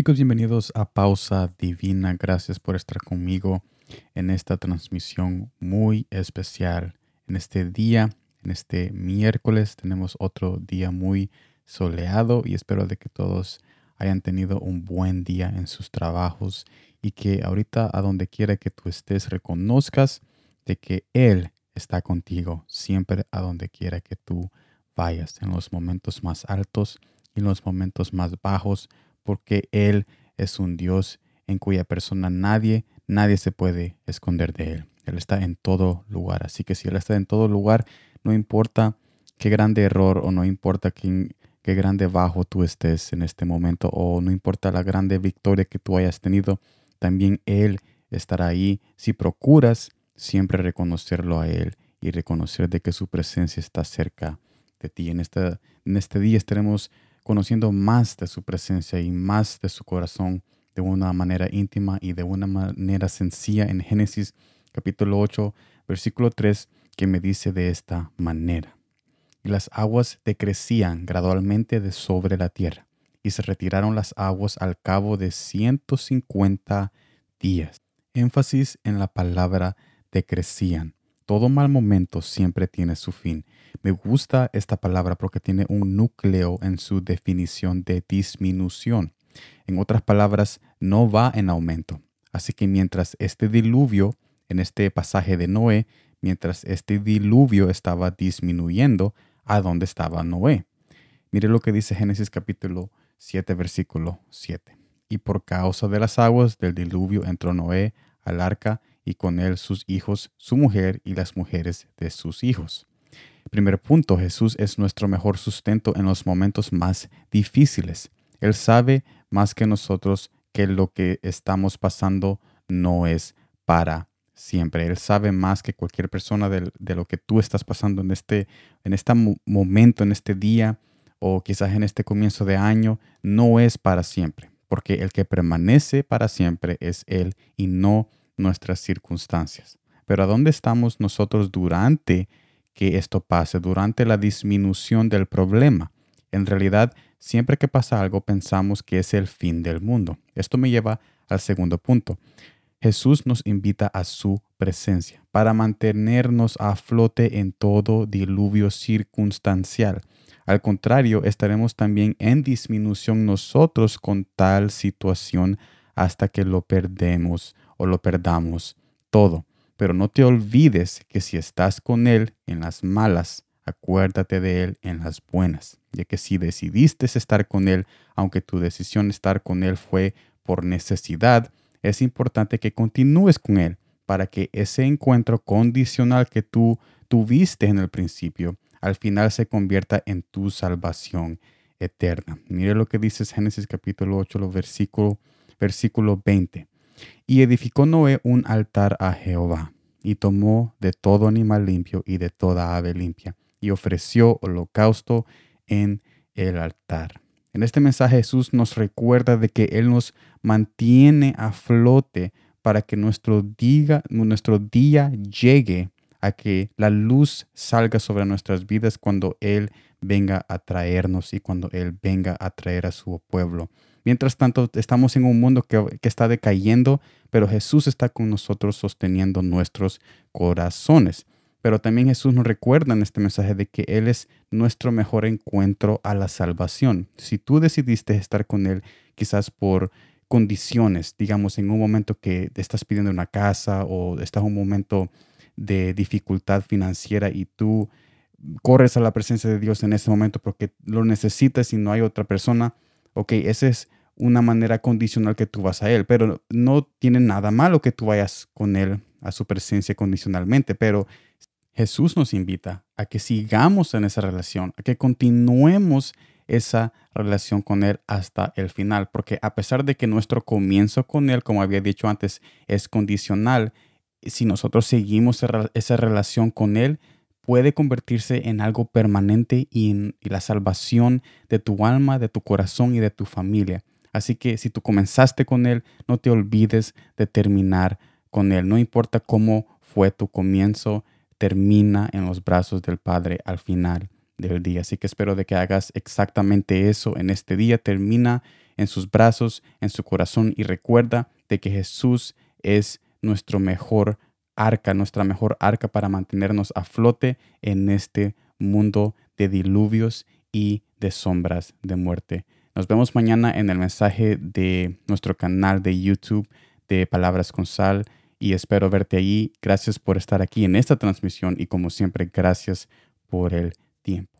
chicos, bienvenidos a Pausa Divina. Gracias por estar conmigo en esta transmisión muy especial. En este día, en este miércoles, tenemos otro día muy soleado y espero de que todos hayan tenido un buen día en sus trabajos y que ahorita a donde quiera que tú estés reconozcas de que Él está contigo siempre a donde quiera que tú vayas, en los momentos más altos y en los momentos más bajos porque Él es un Dios en cuya persona nadie, nadie se puede esconder de Él. Él está en todo lugar. Así que si Él está en todo lugar, no importa qué grande error o no importa qué, qué grande bajo tú estés en este momento o no importa la grande victoria que tú hayas tenido, también Él estará ahí si procuras siempre reconocerlo a Él y reconocer de que su presencia está cerca de ti. En, en este día estaremos conociendo más de su presencia y más de su corazón de una manera íntima y de una manera sencilla en Génesis capítulo 8, versículo 3, que me dice de esta manera. Y las aguas decrecían gradualmente de sobre la tierra, y se retiraron las aguas al cabo de 150 días. Énfasis en la palabra decrecían. Todo mal momento siempre tiene su fin, me gusta esta palabra porque tiene un núcleo en su definición de disminución. En otras palabras, no va en aumento. Así que mientras este diluvio, en este pasaje de Noé, mientras este diluvio estaba disminuyendo, ¿a dónde estaba Noé? Mire lo que dice Génesis capítulo 7, versículo 7. Y por causa de las aguas del diluvio entró Noé al arca y con él sus hijos, su mujer y las mujeres de sus hijos. Primer punto, Jesús es nuestro mejor sustento en los momentos más difíciles. Él sabe más que nosotros que lo que estamos pasando no es para siempre. Él sabe más que cualquier persona de, lo que tú estás pasando en este, en este momento, en este día o quizás en este comienzo de año, no es para siempre, porque el que permanece para siempre es Él y no nuestras circunstancias. Pero ¿a dónde estamos nosotros durante que esto pase, durante la disminución del problema. En realidad, siempre que pasa algo pensamos que es el fin del mundo. Esto me lleva al segundo punto. Jesús nos invita a su presencia para mantenernos a flote en todo diluvio circunstancial. Al contrario, estaremos también en disminución nosotros con tal situación hasta que lo perdemos o lo perdamos todo. Pero no te olvides que si estás con Él en las malas, acuérdate de Él en las buenas, ya que si decidiste estar con Él, aunque tu decisión estar con Él fue por necesidad, es importante que continúes con Él para que ese encuentro condicional que tú tuviste en el principio, al final se convierta en tu salvación eterna. Mire lo que dice Génesis capítulo 8, versículo, versículo 20. Y edificó Noé un altar a Jehová, y tomó de todo animal limpio y de toda ave limpia, y ofreció holocausto en el altar. En este mensaje Jesús nos recuerda de que Él nos mantiene a flote para que nuestro día, nuestro día llegue a que la luz salga sobre nuestras vidas cuando Él venga a traernos y cuando Él venga a traer a su pueblo. Mientras tanto, estamos en un mundo que, está decayendo, pero Jesús está con nosotros sosteniendo nuestros corazones. Pero también Jesús nos recuerda en este mensaje de que Él es nuestro mejor encuentro a la salvación. Si tú decidiste estar con Él, quizás por condiciones, digamos, en un momento que estás pidiendo una casa o estás en un momento de dificultad financiera y tú corres a la presencia de Dios en ese momento porque lo necesitas y no hay otra persona, ok, esa es una manera condicional que tú vas a Él, pero no tiene nada malo que tú vayas con Él a su presencia condicionalmente, pero Jesús nos invita a que sigamos en esa relación, a que continuemos esa relación con Él hasta el final, porque a pesar de que nuestro comienzo con Él, como había dicho antes, es condicional, si nosotros seguimos esa relación con Él, puede convertirse en algo permanente y en la salvación de tu alma, de tu corazón y de tu familia. Así que si tú comenzaste con Él, no te olvides de terminar con Él. No importa cómo fue tu comienzo, termina en los brazos del Padre al final del día. Así que espero de que hagas exactamente eso en este día. Termina en sus brazos, en su corazón y recuerda de que Jesús es nuestro mejor arca, nuestra mejor arca para mantenernos a flote en este mundo de diluvios y de sombras de muerte. Nos vemos mañana en el mensaje de nuestro canal de YouTube de Palabras con Sal y espero verte allí. Gracias por estar aquí en esta transmisión y como siempre, gracias por el tiempo.